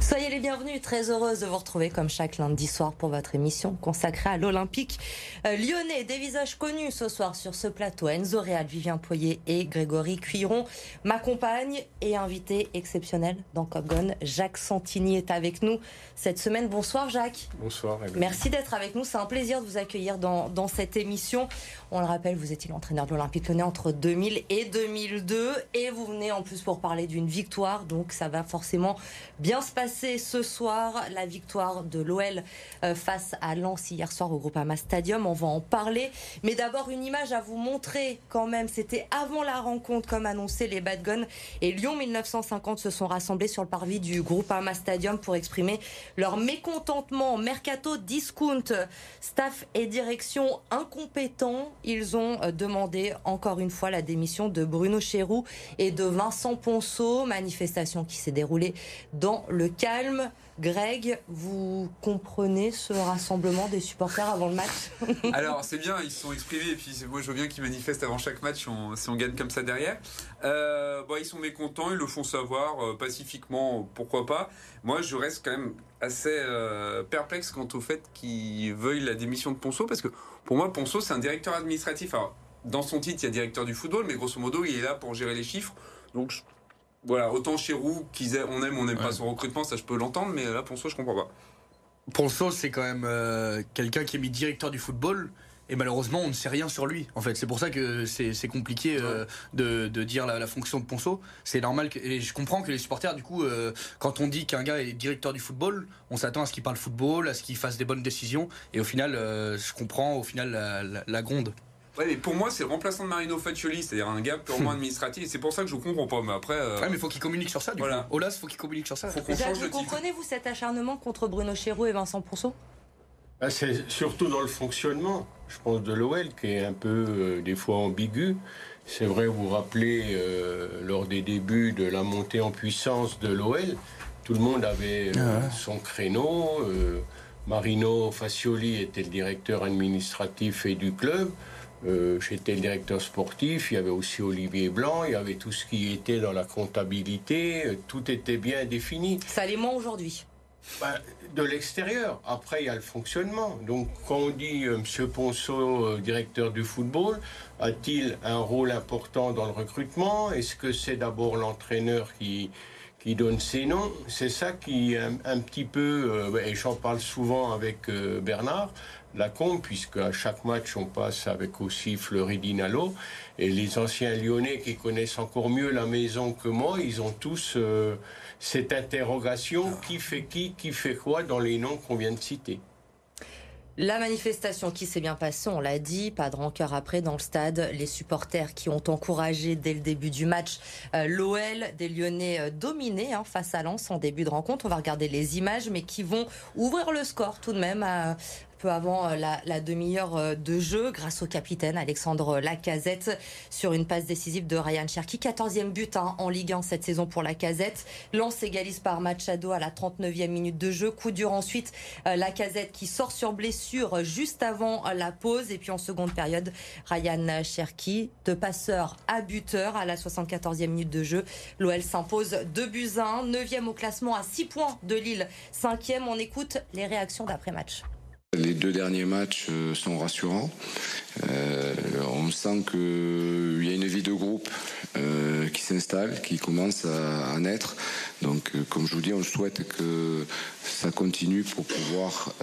Soyez les bienvenus, très heureuse de vous retrouver comme chaque lundi soir pour votre émission consacrée à l'Olympique euh, lyonnais. Des visages connus ce soir sur ce plateau. Enzo Réal, Vivien Poyer et Grégory Cuiron m'accompagnent et invité exceptionnel dans Cop Gun. Jacques Santini est avec nous cette semaine. Bonsoir Jacques. Bonsoir. Merci d'être avec nous. C'est un plaisir de vous accueillir dans, dans cette émission. On le rappelle, vous étiez l'entraîneur de l'Olympique lyonnais entre 2000 et 2002 et vous venez en plus pour parler d'une victoire. Donc ça va forcément bien se passer ce soir. La victoire de l'OL euh, face à Lens hier soir au Groupama Stadium. On va en parler. Mais d'abord, une image à vous montrer quand même. C'était avant la rencontre, comme annoncé, les Bad et Lyon 1950 se sont rassemblés sur le parvis du Groupama Stadium pour exprimer leur mécontentement. Mercato discount, staff et direction incompétents. Ils ont euh, demandé encore une fois la démission de Bruno Chéroux et de Vincent Ponceau. Manifestation qui s'est déroulée dans le calme. Greg, vous comprenez ce rassemblement des supporters avant le match Alors c'est bien, ils se sont exprimés et puis moi je veux bien qu'ils manifestent avant chaque match si on, gagne comme ça derrière. Euh, bon, ils sont mécontents, ils le font savoir euh, pacifiquement, pourquoi pas. Moi je reste quand même assez euh, perplexe quant au fait qu'ils veuillent la démission de Ponceau parce que pour moi Ponceau c'est un directeur administratif. Alors dans son titre il y a directeur du football mais grosso modo il est là pour gérer les chiffres. Donc voilà, autant chez Roux, qu'ils on aime, on n'aime pas son recrutement, ça je peux l'entendre, mais là, Ponceau, je comprends pas. Ponceau, c'est quand même euh, quelqu'un qui est mis directeur du football. Et malheureusement, on ne sait rien sur lui. En fait, c'est pour ça que c'est compliqué euh, de, dire la, fonction de Ponceau. C'est normal que, et je comprends que les supporters, du coup, euh, quand on dit qu'un gars est directeur du football, on s'attend à ce qu'il parle football, à ce qu'il fasse des bonnes décisions. Et au final, je comprends au final la, la gronde. Ouais, mais pour moi, c'est le remplaçant de Marino Faccioli, c'est-à-dire un gars purement administratif. C'est pour ça que je comprends pas. Mais après. Euh... Ouais, mais faut qu'il communique sur ça. Du voilà. Coup. Olas, faut qu'il communique sur ça. Faut qu'on change vous comprenez-vous cet acharnement contre Bruno Chéroux et Vincent Ponceau bah, C'est surtout dans le fonctionnement, je pense, de l'OL qui est un peu euh, des fois ambigu. C'est vrai, vous vous rappelez, euh, lors des débuts de la montée en puissance de l'OL, tout le monde avait euh, ah son créneau. Marino Faccioli était le directeur administratif et du club. Euh, j'étais le directeur sportif, il y avait aussi Olivier Blanc, il y avait tout ce qui était dans la comptabilité, euh, tout était bien défini. Ça l'est moins aujourd'hui bah, De l'extérieur. Après, il y a le fonctionnement. Donc, quand on dit euh, M. Ponceau, directeur du football, a-t-il un rôle important dans le recrutement? Est-ce que c'est d'abord l'entraîneur qui, qui donne ses noms? C'est ça qui, un, un petit peu, et j'en parle souvent avec Bernard, la combe, puisque à chaque match, on passe avec aussi Fleury Dinalo. Et les anciens Lyonnais qui connaissent encore mieux la maison que moi, ils ont tous euh, cette interrogation qui fait qui, qui fait quoi dans les noms qu'on vient de citer. La manifestation qui s'est bien passée, on l'a dit, pas de rancœur après dans le stade. Les supporters qui ont encouragé dès le début du match euh, l'OL, des Lyonnais euh, dominés hein, face à Lens en début de rencontre. On va regarder les images, mais qui vont ouvrir le score tout de même à, peu avant euh, la, demi-heure euh, de jeu grâce au capitaine Alexandre Lacazette sur une passe décisive de Ryan Cherki. 14e but hein, en Ligue 1 cette saison pour Lacazette. Lance égalise par Machado à la 39e minute de jeu. Coup dur ensuite euh, Lacazette qui sort sur blessure juste avant la pause. Et puis en seconde période, Ryan Cherki, de passeur à buteur à la 74e minute de jeu. L'OL s'impose 2 buts 1, 9e au classement à 6 points de Lille, 5e. On écoute les réactions d'après-match. Les deux derniers matchs euh, sont rassurants. Euh, on sent qu'il y a une vie de groupe euh, qui s'installe, qui commence à, naître. Donc, comme je vous dis, on souhaite que ça continue pour pouvoir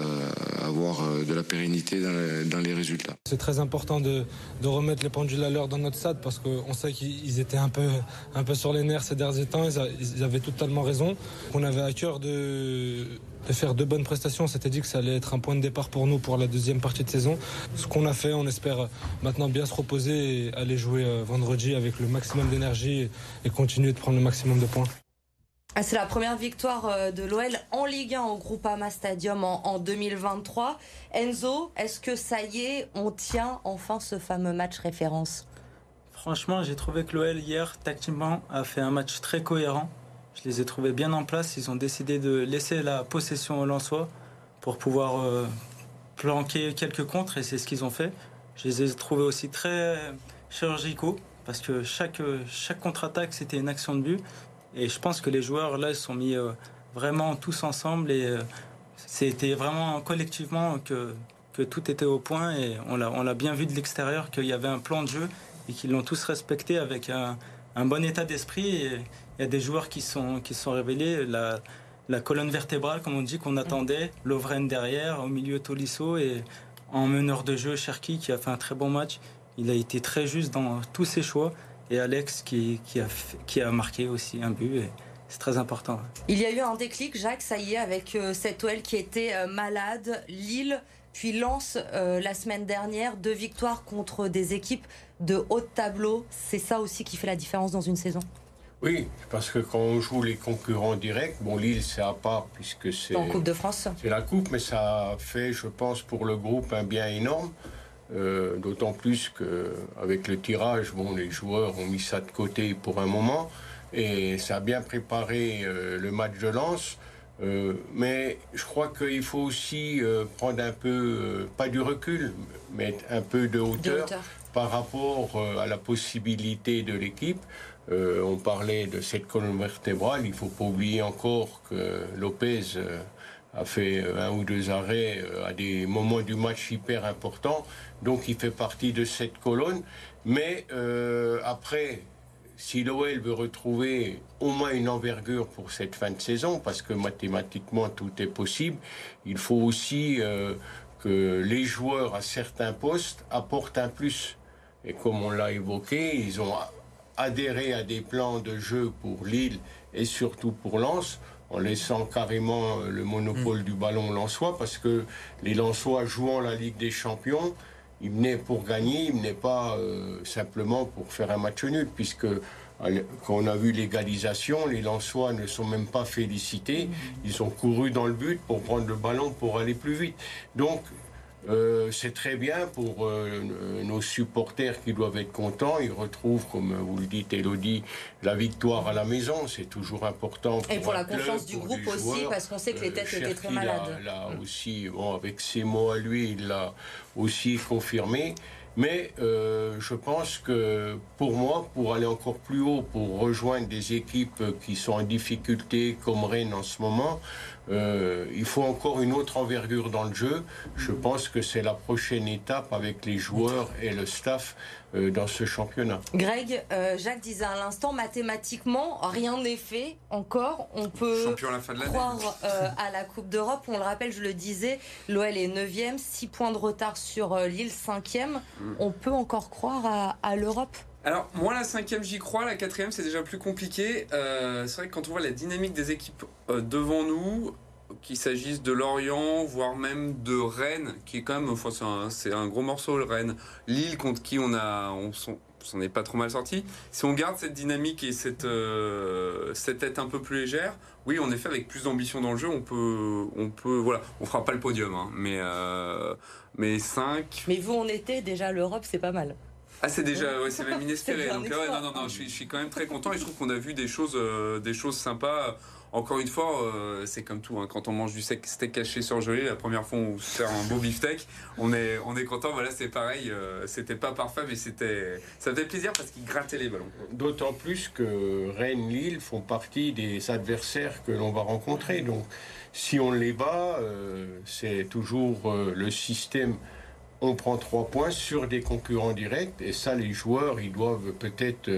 avoir de la pérennité dans, les résultats. C'est très important de, remettre les pendules à l'heure dans notre stade parce qu'on sait qu'ils étaient un peu, un peu sur les nerfs ces derniers temps. Ils, avaient totalement raison. On avait à cœur de de faire de bonnes prestations. C'était dit que ça allait être un point de départ pour nous pour la deuxième partie de saison. Ce qu'on a fait, on espère maintenant bien se reposer et aller jouer euh, vendredi avec le maximum d'énergie et continuer de prendre le maximum de points. Ah, c'est la première victoire euh, de l'OL en Ligue 1 au Groupama Stadium en, 2023. Enzo, est-ce que ça y est, on tient enfin ce fameux match référence? Franchement, j'ai trouvé que l'OL hier, tactiquement, a fait un match très cohérent. Je les ai trouvés bien en place. Ils ont décidé de laisser la possession au Lensois pour pouvoir euh, planquer quelques contres et c'est ce qu'ils ont fait. Je les ai trouvés aussi très chirurgicaux parce que chaque, chaque contre-attaque c'était une action de but et je pense que les joueurs là ils sont mis euh, vraiment tous ensemble et c'était vraiment collectivement que, que tout était au point et on l'a bien vu de l'extérieur qu'il y avait un plan de jeu et qu'ils l'ont tous respecté avec un, un bon état d'esprit. Il y a des joueurs qui sont, qui sont révélés. La, la colonne vertébrale, comme on dit, qu'on attendait. Lovren derrière, au milieu Tolisso et en meneur de jeu Cherki qui a fait un très bon match. Il a été très juste dans tous ses choix. Et Alex qui, qui, a, qui a marqué aussi un but. Et c'est très important. Il y a eu un déclic, Jacques, ça y est, avec euh, cette OL qui était euh, malade. Lille puis lance euh, la semaine dernière deux victoires contre des équipes de haut tableau. C'est ça aussi qui fait la différence dans une saison? Oui, parce que quand on joue les concurrents directs, bon, Lille, c'est à part puisque c'est. En Coupe de France C'est la Coupe, mais ça fait, je pense, pour le groupe un bien énorme. Euh, d'autant plus qu'avec le tirage, bon, les joueurs ont mis ça de côté pour un moment. Et ça a bien préparé euh, le match de lance. Euh, mais je crois qu'il faut aussi prendre un peu, pas du recul, mais un peu de hauteur, par rapport à la possibilité de l'équipe. on parlait de cette colonne vertébrale, il ne faut pas oublier encore que Lopez a fait un ou deux arrêts à des moments du match hyper importants, donc il fait partie de cette colonne. Mais après, si l'OL veut retrouver au moins une envergure pour cette fin de saison, parce que mathématiquement tout est possible, il faut aussi euh, que les joueurs à certains postes apportent un plus. Et comme on l'a évoqué, ils ont adhéré à des plans de jeu pour Lille et surtout pour Lens, en laissant carrément le monopole du ballon lensois, parce que les Lensois jouant la Ligue des Champions, il venait pour gagner, il venait pas euh, simplement pour faire un match nul, puisque euh, quand on a vu l'égalisation, les Lensois ne sont même pas félicités. Ils ont couru dans le but pour prendre le ballon pour aller plus vite. Donc euh, c'est très bien pour euh, nos supporters qui doivent être contents. Ils retrouvent, comme vous le dites, Elodie, la victoire à la maison. C'est toujours important. Pour Et pour la confiance du groupe aussi, parce qu'on sait que les têtes étaient très malades. Là, aussi, bon, avec ses mots à lui, il l'a aussi confirmé. Mais euh, je pense que pour moi, pour aller encore plus haut, pour rejoindre des équipes qui sont en difficulté comme Rennes en ce moment, euh, il faut encore une autre envergure dans le jeu. Je pense que c'est la prochaine étape avec les joueurs et le staff euh, dans ce championnat. Greg, euh, Jacques disait à l'instant, mathématiquement, rien n'est fait encore. On peut croire à la Coupe d'Europe. On le rappelle, je le disais, l'OL est 9e, 6 points de retard sur Lille, 5e. Mm. On peut encore croire à, à l'Europe alors, moi, la cinquième, j'y crois. La quatrième, c'est déjà plus compliqué. Euh, c'est vrai que quand on voit la dynamique des équipes euh, devant nous, qu'il s'agisse de Lorient, voire même de Rennes, qui est quand même, enfin, c'est un, gros morceau, le Rennes. Lille, contre qui on a, on s'en est pas trop mal sorti. Si on garde cette dynamique et cette, euh, cette tête un peu plus légère, oui, en effet, avec plus d'ambition dans le jeu, on peut, on peut, voilà, on fera pas le podium, hein, mais, mais 5. Mais vous, on était déjà l'Europe, c'est pas mal. Ah, c'est déjà, ouais, c'est même inespéré. Donc, ouais, non, non, non, je suis, je suis, quand même très content et je trouve qu'on a vu des choses, euh, des choses sympas. Encore une fois, euh, c'est comme tout. Hein, quand on mange du steak caché surgelé, la première fois on se sert un beau beefsteak, on est, on est content. Voilà, c'est pareil. Euh, c'était pas parfait, mais c'était, ça fait plaisir parce qu'il grattait les ballons. D'autant plus que Rennes, Lille font partie des adversaires que l'on va rencontrer. Donc, si on les bat, c'est toujours le système on prend trois points sur des concurrents directs. Et ça, les joueurs, ils doivent peut-être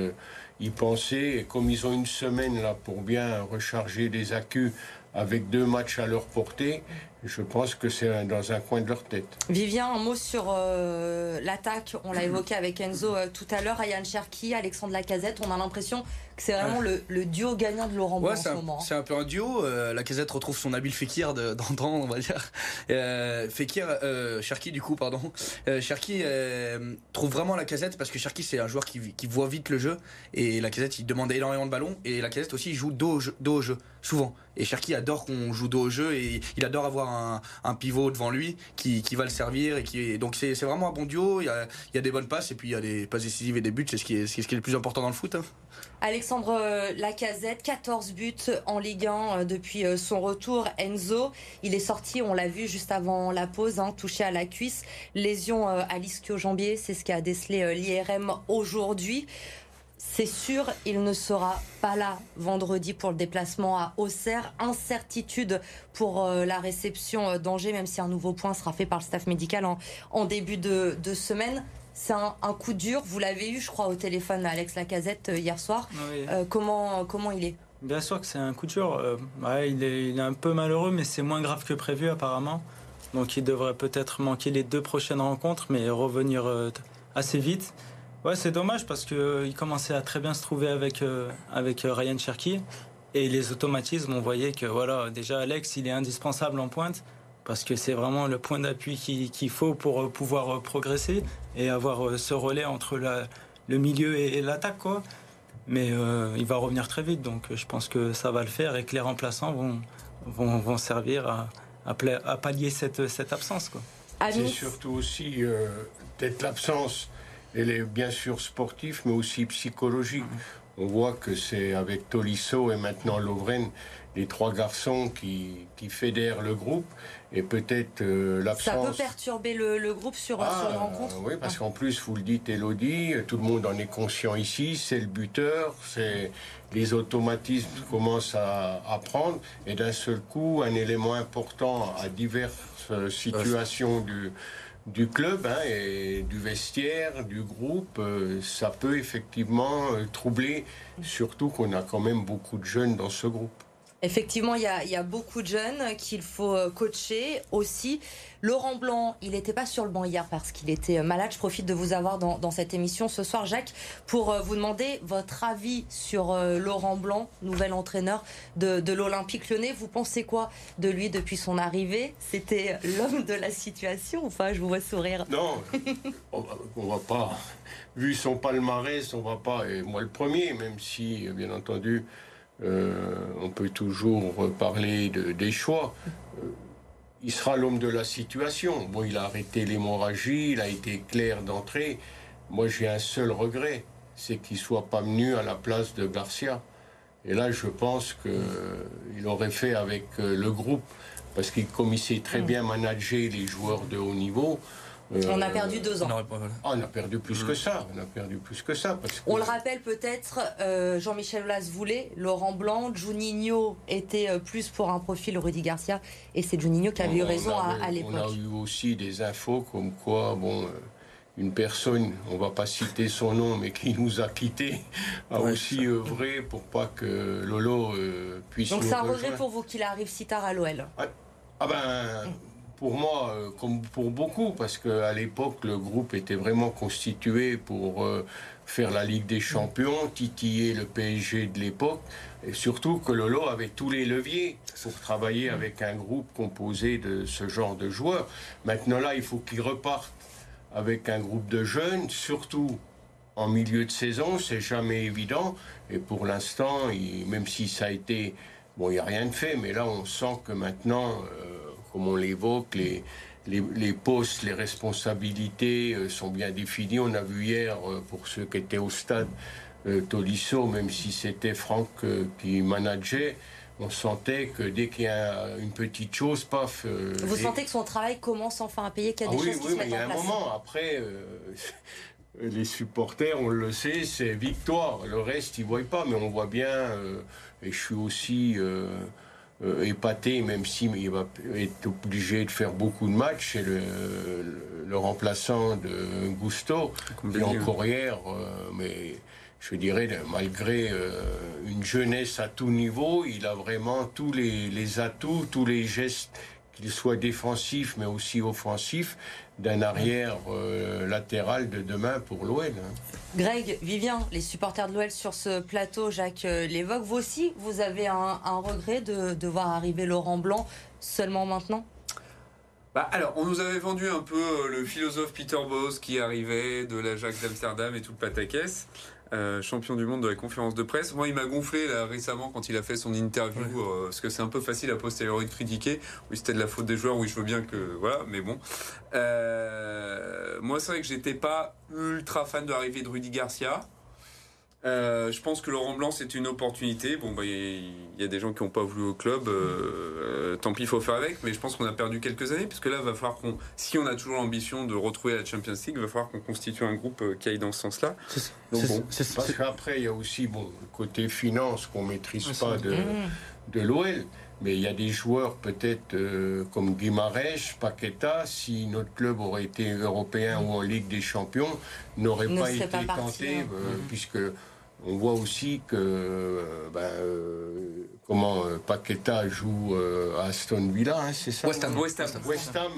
penser. Et comme ils ont une semaine là pour bien recharger les accus avec deux matchs à leur portée, je pense que c'est dans un coin de leur tête. Vivien, un mot sur euh, l'attaque. On l'a évoqué avec Enzo euh, tout à l'heure. Ayane Cherki, Alexandre Lacazette. On a l'impression que c'est vraiment le, duo gagnant de Laurent ouais, en ce moment. C'est un peu un duo. Euh, Lacazette retrouve son habile Fekir d'antan, on va dire. Fekir, Cherki du coup, pardon. Cherki trouve vraiment Lacazette parce que Cherki c'est un joueur qui, voit vite le jeu et Lacazette il demande énormément de ballons et Lacazette aussi il joue dos au jeu, souvent. Et Cherki adore qu'on joue dos au jeu et il adore avoir un, pivot devant lui qui, va le servir. Et qui, donc c'est vraiment un bon duo. Il y, a, des bonnes passes et puis il y a des passes décisives et des buts. C'est ce, qui est, ce qui est le plus important dans le foot. Hein. Alexandre euh, Lacazette, 14 buts en Ligue 1 euh, depuis euh, son retour. Enzo, il est sorti, on l'a vu juste avant la pause, hein, touché à la cuisse. Lésion à l'ischio-jambier, c'est ce qu'a décelé l'IRM aujourd'hui. C'est sûr, il ne sera pas là vendredi pour le déplacement à Auxerre. Incertitude pour euh, la réception euh, d'Angers, même si un nouveau point sera fait par le staff médical en, début de, semaine. C'est un, coup dur. Vous l'avez eu, je crois, au téléphone, Alex Lacazette, euh, hier soir. comment, comment il est? Bien sûr que c'est un coup dur. il, est, il, est, un peu malheureux, mais c'est moins grave que prévu, apparemment. Donc il devrait peut-être manquer les deux prochaines rencontres, mais revenir assez vite. Ouais, c'est dommage parce qu'il euh, commençait à très bien se trouver avec, euh, avec euh, Ryan Cherky. Et les automatismes, on voyait que voilà, déjà Alex, il est indispensable en pointe parce que c'est vraiment le point d'appui qu'il faut pour pouvoir progresser et avoir ce relais entre la, le milieu et, l'attaque. Quoi. Mais il va revenir très vite, donc je pense que ça va le faire et que les remplaçants vont, vont, vont servir à, à, pallier cette, cette absence. Quoi. C'est surtout aussi peut-être l'absence elle est bien sûr sportif, mais aussi psychologique. On voit que c'est avec Tolisso et maintenant Lovren, les trois garçons qui, qui fédèrent le groupe. Et peut-être euh, l'absence. Ça peut perturber le, groupe sur, ah, une rencontre Oui, parce qu'en plus, vous le dites, Elodie, tout le monde en est conscient ici. C'est le buteur, c'est les automatismes commencent à, à prendre. Et d'un seul coup, un élément important à diverses situations du du club hein, et du vestiaire, du groupe, euh, ça peut effectivement euh, troubler, surtout qu'on a quand même beaucoup de jeunes dans ce groupe. Effectivement, il y, a, beaucoup de jeunes qu'il faut euh, coacher aussi. Laurent Blanc, il n'était pas sur le banc hier parce qu'il était malade. Je profite de vous avoir dans, cette émission ce soir, Jacques, pour euh, vous demander votre avis sur euh, Laurent Blanc, nouvel entraîneur de, l'Olympique lyonnais. Vous pensez quoi de lui depuis son arrivée? C'était l'homme de la situation Enfin, je vous vois sourire. Non, on va, pas. Vu son palmarès, on va pas. Et moi, le premier, même si, bien entendu, euh, on peut toujours parler des choix. Euh, il sera l'homme de la situation. Bon, il a arrêté l'hémorragie, il a été clair d'entrée. Moi, j'ai un seul regret, c'est qu'il soit pas venu à la place de Garcia. Et là, je pense qu'il aurait fait avec euh, le groupe, parce qu'il comme il sait très mm. bien manager les joueurs de haut niveau, euh, on a perdu deux ans. Ah, on a perdu plus que ça. On a perdu plus que ça. On le rappelle peut-être, euh, Jean-Michel Aulas voulait, Laurent Blanc, Juninho était euh, plus pour un profil Rudy Garcia, et c'est Juninho qui avait eu raison à, l'époque. On a eu aussi des infos comme quoi, bon, une personne, on va pas citer son nom, mais qui nous a quittés, a aussi œuvré pour pas que Lolo puisse. Donc c'est un regret pour vous qu'il arrive si tard à l'OL. Ah ben pour moi, euh, comme pour beaucoup, parce qu'à l'époque, le groupe était vraiment constitué pour euh, faire la Ligue des Champions, titiller le PSG de l'époque, et surtout que Lolo avait tous les leviers pour travailler avec un groupe composé de ce genre de joueurs. Maintenant là, il faut qu'il reparte avec un groupe de jeunes, surtout en milieu de saison, c'est jamais évident, et pour l'instant, même si ça a été... Bon, il n'y a rien de fait, mais là, on sent que maintenant... Euh, comme on l'évoque, les, les, postes, les responsabilités euh, sont bien définis. On a vu hier, euh, pour ceux qui étaient au stade, euh, Tolisso, même si c'était Franck qui manageait, on sentait que dès qu'il y a une petite chose, paf. Vous sentez que son travail commence enfin à payer, qu'il y a des ah choses qui se mettent mais il y a un moment. Après, les supporters, on le sait, c'est victoire. Le reste, ils ne voient pas, mais on voit bien. et je suis aussi euh, épaté, même s'il va être obligé de faire beaucoup de matchs, c'est le, le, remplaçant de Gusto, qui est encore hier, euh, mais je dirais, malgré euh, une jeunesse à tout niveau, il a vraiment tous les, les atouts, tous les gestes, qu'ils soient défensifs mais aussi offensifs, d'un arrière euh, latéral de demain pour l'OL. Hein. Greg, Vivien, les supporters de l'OL sur ce plateau, Jacques euh, l'évoque. Vous aussi, vous avez un, regret de, voir arriver Laurent Blanc seulement maintenant? Bah, alors, on nous avait vendu un peu euh, le philosophe Peter Bose qui arrivait de l'Ajax d'Amsterdam et tout le pataquès. Euh, champion du monde de la conférence de presse. Moi, il m'a gonflé là, récemment quand il a fait son interview, euh, parce que c'est un peu facile à posteriori de critiquer. Oui, c'était de la faute des joueurs, oui, je veux bien que. Voilà, mais bon. Euh, moi, c'est vrai que j'étais pas ultra fan de l'arrivée de Rudy Garcia. Euh, je pense que Laurent Blanc, c'est une opportunité. Bon, bah, il y, a des gens qui n'ont pas voulu au club. Euh, tant pis, il faut faire avec. Mais je pense qu'on a perdu quelques années. Puisque là, va falloir qu'on, si on a toujours l'ambition de retrouver la Champions League, il va falloir qu'on constitue un groupe euh, qui aille dans ce sens-là. Donc, bon. Parce qu'après, il y a aussi, bon, côté finance qu'on ne maîtrise pas de, de l'OL. Mais il y a des joueurs peut-être comme Guimarães, Paqueta, si notre club aurait été européen ou en Ligue des Champions, n'aurait pas été tenté, hein. puisque on voit aussi que euh, ben, euh, comment euh, Paqueta joue à Aston Villa, hein, c'est ça West Ham. West Ham.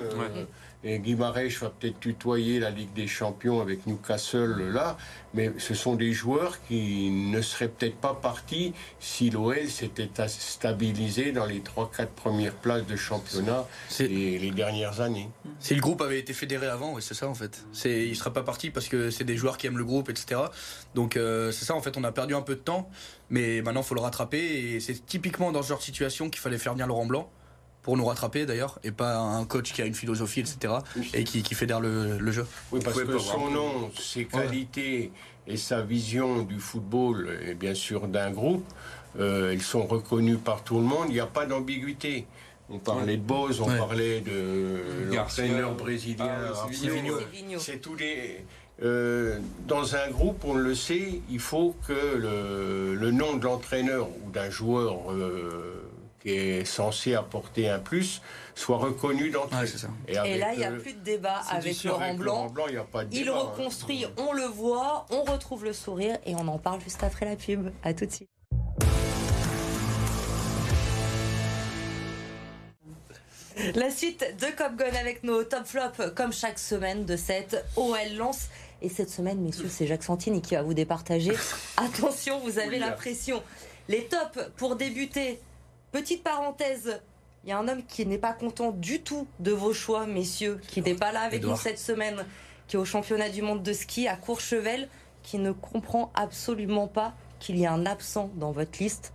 Et Guimarães va peut-être tutoyer la Ligue des Champions avec Newcastle là, mais ce sont des joueurs qui ne seraient peut-être pas partis si l'OL s'était stabilisé dans les 3-4 premières places de championnat les, les dernières années. Si le groupe avait été fédéré avant, oui, c'est ça en fait. Il ne sera pas parti parce que c'est des joueurs qui aiment le groupe, etc. Donc euh, c'est ça en fait, on a perdu un peu de temps, mais maintenant il faut le rattraper et c'est typiquement dans ce genre de situation qu'il fallait faire venir Laurent Blanc pour nous rattraper d'ailleurs, et pas un coach qui a une philosophie, etc., et qui, qui fédère le, jeu. Oui, parce que son nom, ses qualités et sa vision du football, et bien sûr d'un groupe, euh, elles sont reconnues par tout le monde, il n'y a pas d'ambiguïté. On parlait de Boz, on parlait de l'entraîneur brésilien, ah, c'est tous les... Euh, dans un groupe, on le sait, il faut que le, le nom de l'entraîneur ou d'un joueur euh, qui est censé apporter un plus soit reconnu dans et, là, il n'y a plus de débat avec Laurent Blanc. il hein. reconstruit, on le voit, on retrouve le sourire et on en parle juste après la pub. À tout de suite. La suite de Cop Gun avec nos top flops, comme chaque semaine de cette OL lance. Et cette semaine, messieurs, c'est Jacques Santini qui va vous départager. Attention, vous avez la pression. Les tops pour débuter, Petite parenthèse, il y a un homme qui n'est pas content du tout de vos choix, messieurs, qui n'est pas là avec nous cette semaine, qui est au championnat du monde de ski à Courchevel, qui ne comprend absolument pas qu'il y a un absent dans votre liste.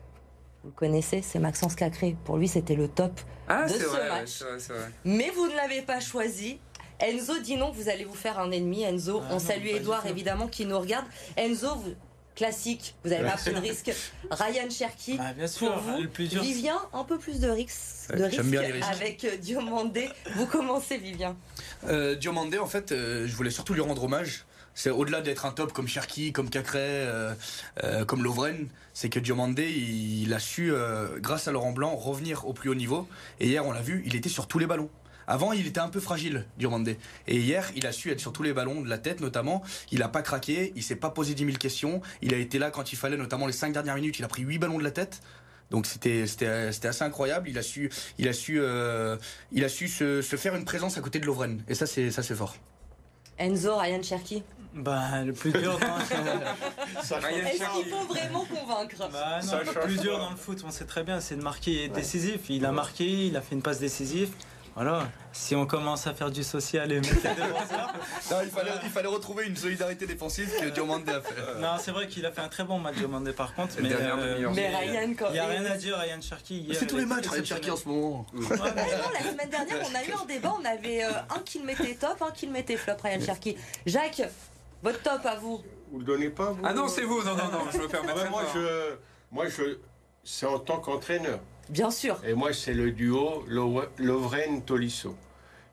Vous le connaissez, c'est Maxence Cacré. Pour lui, c'était le top ah, de ce vrai, match. vrai. Mais vous ne l'avez pas choisi. Enzo dit non, vous allez vous faire un ennemi. Enzo, ah on salue Edouard évidemment qui nous regarde. Enzo, vous, classique, vous n'avez pas pris de risque. Ryan Cherky, ah, bien sûr, pour vous, le plus dur, Vivien, un peu plus de risque, de risque avec euh, Diomandé. Vous commencez, Vivien. Euh, Diomandé, en fait, euh, je voulais surtout lui rendre hommage. C'est au-delà d'être un top comme Cherky, comme Cacré, euh, comme Lovren, c'est que Diomandé, il, a su, grâce à Laurent Blanc, revenir au plus haut niveau. Et hier, on l'a vu, il était sur tous les ballons. Avant, il était un peu fragile, Diomandé. Et hier, il a su être sur tous les ballons, de la tête notamment. Il n'a pas craqué, il s'est pas posé 10 000 questions. Il a été là quand il fallait, notamment les 5 dernières minutes. Il a pris 8 ballons de la tête. Donc c'était assez incroyable. Il a su, il a su, euh, il a su se, faire une présence à côté de Lovren. Et ça, c'est fort. Enzo, Ryan Cherky bah, le plus dur dans Est-ce qu'il faut vraiment convaincre bah, Le plus dur dans le foot, on sait très bien, c'est de marquer décisif. Il a marqué, il a fait une passe décisive. Voilà, si on commence à faire du social et mettre non, il, fallait, il fallait retrouver une solidarité défensive que Diomandé a fait. Non, c'est vrai qu'il a fait un très bon match Diomandé par contre. Mais, euh, mais Ryan, quand il n'y a rien à dire, Ryan Cherky. C'est tous les matchs, Ryan Cherky en ce moment. non, la semaine dernière, on a eu un débat, on avait euh, un qui le mettait top, un qui le mettait flop, Ryan Cherky. Jacques, votre top à vous Vous le donnez pas, vous Ah non, c'est vous, non, non, non, je me permets. moi, je, moi, je, c'est en tant qu'entraîneur. Bien sûr. Et moi, c'est le duo Lovren-Tolisso.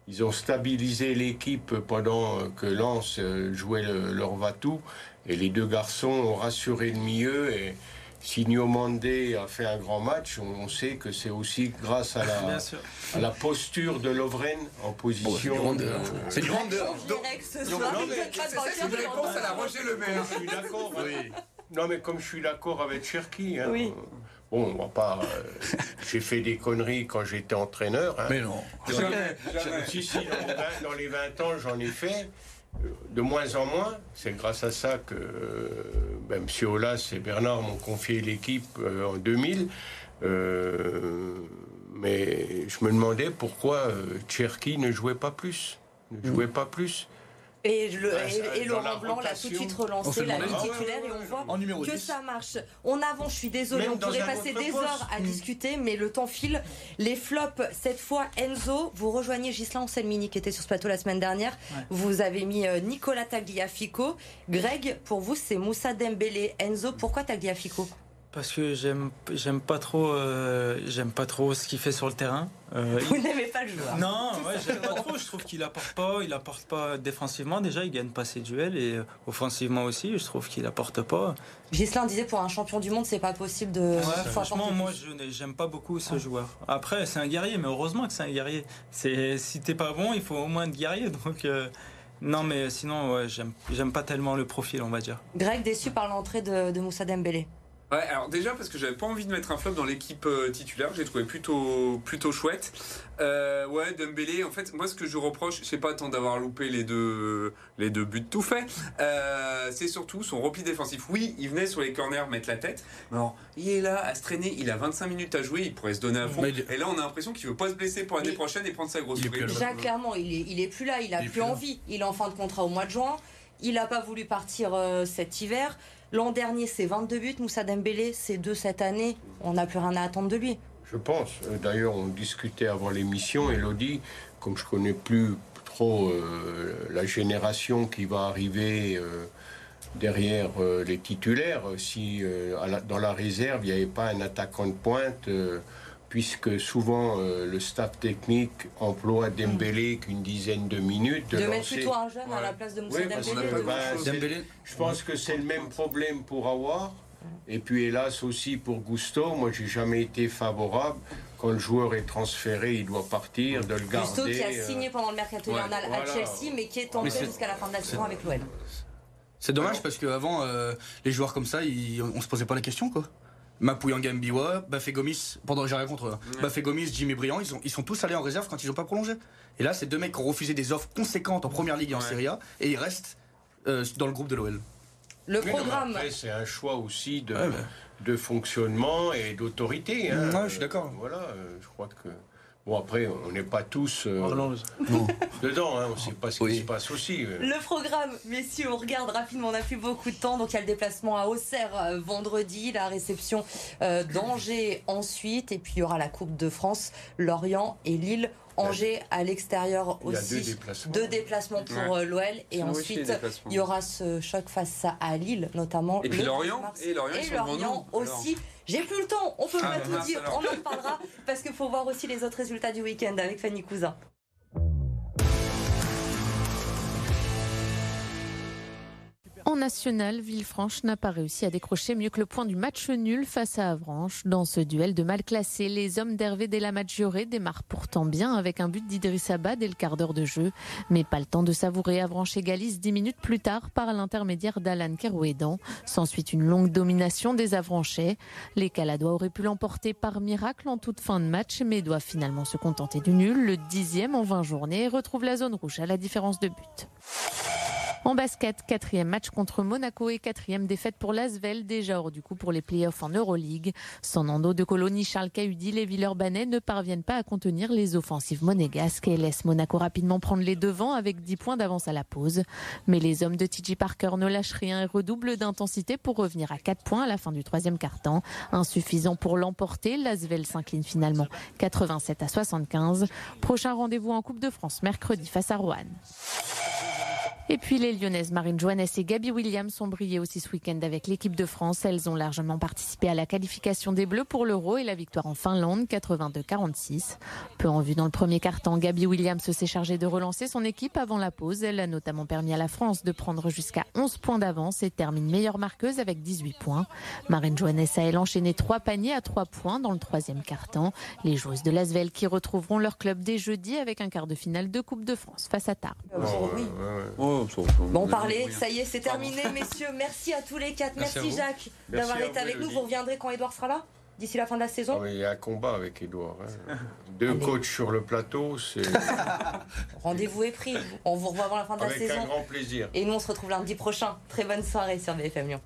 Ils ont stabilisé l'équipe pendant que Lens euh, jouait leur Vatou. Et les deux garçons ont rassuré le milieu. Et si Mandé a fait un grand match, on, sait que c'est aussi grâce à la, à la posture de Lovren en position. c'est du rondeur. C'est une réponse à la Roger Le Maire. Je suis d'accord. Non, mais comme je suis d'accord avec Cherki. Hein, oui. Bon, on va pas. Euh, j'ai fait des conneries quand j'étais entraîneur. Hein. Mais non. Si, si, dans, les 20 ans, j'en ai fait. Euh, de moins en moins. C'est grâce à ça que euh, ben, M. Olas et Bernard m'ont confié l'équipe en 2000. mais je me demandais pourquoi Cherki ne jouait pas plus. Ne jouait pas plus. Et, le, Ouais, et- ça, et dans Laurent la Blanc l'a tout de suite relancé, l'a mis Ah ouais, titulaire ouais, et on ouais. voit En numéro que 10. ça marche. On avance, je suis désolée, Même on pourrait passer des poste. heures à Mm. discuter, mais le temps file. Les flops, cette fois, Enzo, vous rejoignez Gislain Anselmini qui était sur ce plateau la semaine dernière. Ouais. Vous avez mis euh, Nicolas Tagliafico. Greg, pour vous, c'est Moussa Dembélé. Enzo, pourquoi Tagliafico? Parce que j'aime j'aime pas trop euh, j'aime pas trop ce qu'il fait sur le terrain. Euh, Vous n'aimez pas le joueur Non, ouais, j'aime pas trop. Je trouve qu'il apporte pas. Il apporte pas défensivement. Déjà, il gagne pas ses duels et euh, offensivement aussi. Je trouve qu'il apporte pas. Gislain disait pour un champion du monde, c'est pas possible de. Ouais, franchement, moi, je j'aime pas beaucoup ce joueur. Après, c'est un guerrier, mais heureusement que c'est un guerrier. C'est si t'es pas bon, il faut au moins être guerrier. Donc euh, non, mais sinon, ouais, j'aime j'aime pas tellement le profil, on va dire. Greg déçu par l'entrée de, de Moussa Dembélé. Ouais, alors déjà parce que j'avais pas envie de mettre un flop dans l'équipe euh, titulaire, j'ai trouvé plutôt plutôt chouette. Euh, ouais, Dembélé, en fait, moi ce que je reproche, c'est pas tant d'avoir loupé les deux les deux buts tout faits, euh, c'est surtout son repli défensif. Oui, il venait sur les corners mettre la tête, mais alors, il est là à se traîner, il a 25 minutes à jouer, il pourrait se donner à fond. Il- Et là, on a l'impression qu'il veut pas se blesser pour l'année prochaine et prendre sa grosse prime. Déjà, clairement, il est, il est plus là, il a Il plus, envie. Il est en fin de contrat au mois de juin. Il n'a pas voulu partir euh, cet hiver. L'an dernier, c'est 22 buts. Moussa Dembélé, c'est 2 cette année. On n'a plus rien à attendre de lui. Je pense. Euh, D'ailleurs, on discutait avant l'émission, Elodie, comme je connais plus trop euh, la génération qui va arriver euh, derrière les titulaires, si dans la réserve, il n'y avait pas un attaquant de pointe, puisque souvent euh, le staff technique emploie Dembélé qu'une dizaine de minutes. De, mettre lancer- plutôt un jeune à la place de Moussa Oui, Dembélé. ben, c'est- Dembélé, je pense que c'est le même problème pour Awar. Et puis hélas aussi pour Gusto, moi j'ai jamais été favorable quand le joueur est transféré, il doit partir, de le garder. Gusto qui a euh, signé pendant le mercato ouais, hivernal à voilà. Chelsea, mais qui est en jusqu'à la fin de la saison avec l'OL. c'est dommage parce qu'avant, les joueurs comme ça, ils- on se posait pas la question quoi. Mapuyanga Mbiwa, Bafé Gomis, pendant j'ai rien contre eux. hein. Bafé Gomis, Jimmy Briand, ils, sont- ils sont tous allés en réserve quand ils n'ont pas prolongé. Et là, c'est deux mecs qui ont refusé des offres conséquentes en première ligue et en Ouais. Serie A et ils restent euh, dans le groupe de l'OL. Le oui, programme. après, c'est un choix aussi de, Ouais, bah. de fonctionnement et d'autorité. hein. Ouais, je suis d'accord. Voilà, euh, je crois que. Bon, après, on n'est pas tous euh, Orlando. dedans, hein, on ne sait pas ce qui Oui. se passe aussi. Le programme, messieurs, on regarde rapidement, on n'a plus beaucoup de temps. Donc il y a le déplacement à Auxerre euh, vendredi, la réception euh, d'Angers ensuite, et puis il y aura la Coupe de France, Lorient et Lille. Angers à l'extérieur Il y a aussi. deux déplacements. Deux déplacements pour Ouais. l'OL et aussi ensuite il y aura ce choc face à Lille notamment. Et puis le Lorient, 10 mars. et Lorient, Et Lorient aussi. J'ai plus le temps, on peut Ah, pas tout dire, on en reparlera parce qu'il faut voir aussi les autres résultats du week-end avec Fanny Cousin. En national, Villefranche n'a pas réussi à décrocher mieux que le point du match nul face à Avranches. Dans ce duel de mal classés, les hommes d'Hervé Delamadjoré démarrent pourtant bien avec un but d'Idriss Abba dès le quart d'heure de jeu. Mais pas le temps de savourer. Avranches égalise dix minutes plus tard par l'intermédiaire d'Alan Kerouédan. S'ensuit une longue domination des Avranchais. Les Caladois auraient pu l'emporter par miracle en toute fin de match, mais doivent finalement se contenter du nul. Le dixième en 20 journées et retrouve la zone rouge à la différence de but. En basket, quatrième match contre Monaco et quatrième défaite pour l'Asvel, déjà hors du coup pour les playoffs en Euroleague. Sans Nando de Colonie, Charles Cahudi, les Villeurbanais ne parviennent pas à contenir les offensives monégasques et laissent Monaco rapidement prendre les devants avec 10 points d'avance à la pause. Mais les hommes de TJ Parker ne lâchent rien et redoublent d'intensité pour revenir à 4 points à la fin du troisième quart-temps. Insuffisant pour l'emporter, l'Asvel s'incline finalement 87 à 75. Prochain rendez-vous en Coupe de France mercredi face à Roanne. Et puis les Lyonnaises Marine Joannès et Gabi Williams ont brillé aussi ce week-end avec l'équipe de France. Elles ont largement participé à la qualification des Bleus pour l'Euro et la victoire en Finlande 82-46. Peu en vue dans le premier quart-temps, Gabi Williams s'est chargée de relancer son équipe avant la pause. Elle a notamment permis à la France de prendre jusqu'à 11 points d'avance et termine meilleure marqueuse avec 18 points. Marine Joannès a elle enchaîné trois paniers à 3 points dans le troisième quart-temps. Les joueuses de Lasvel qui retrouveront leur club dès jeudi avec un quart de finale de Coupe de France face à Tarbes. Oui. Oh, Bon, parler, ça y est, c'est terminé, messieurs. Merci à tous les quatre. Merci. Jacques d'avoir été vous, avec nous. Vous reviendrez quand Edouard sera là D'ici la fin de la Ah, saison mais il y a un combat avec Edouard. hein. Deux Allez. coachs sur le plateau, c'est Rendez-vous est pris. On vous revoit avant la fin de la avec saison. un grand plaisir. Et nous, on se retrouve lundi prochain. Très bonne soirée sur BFM Lyon.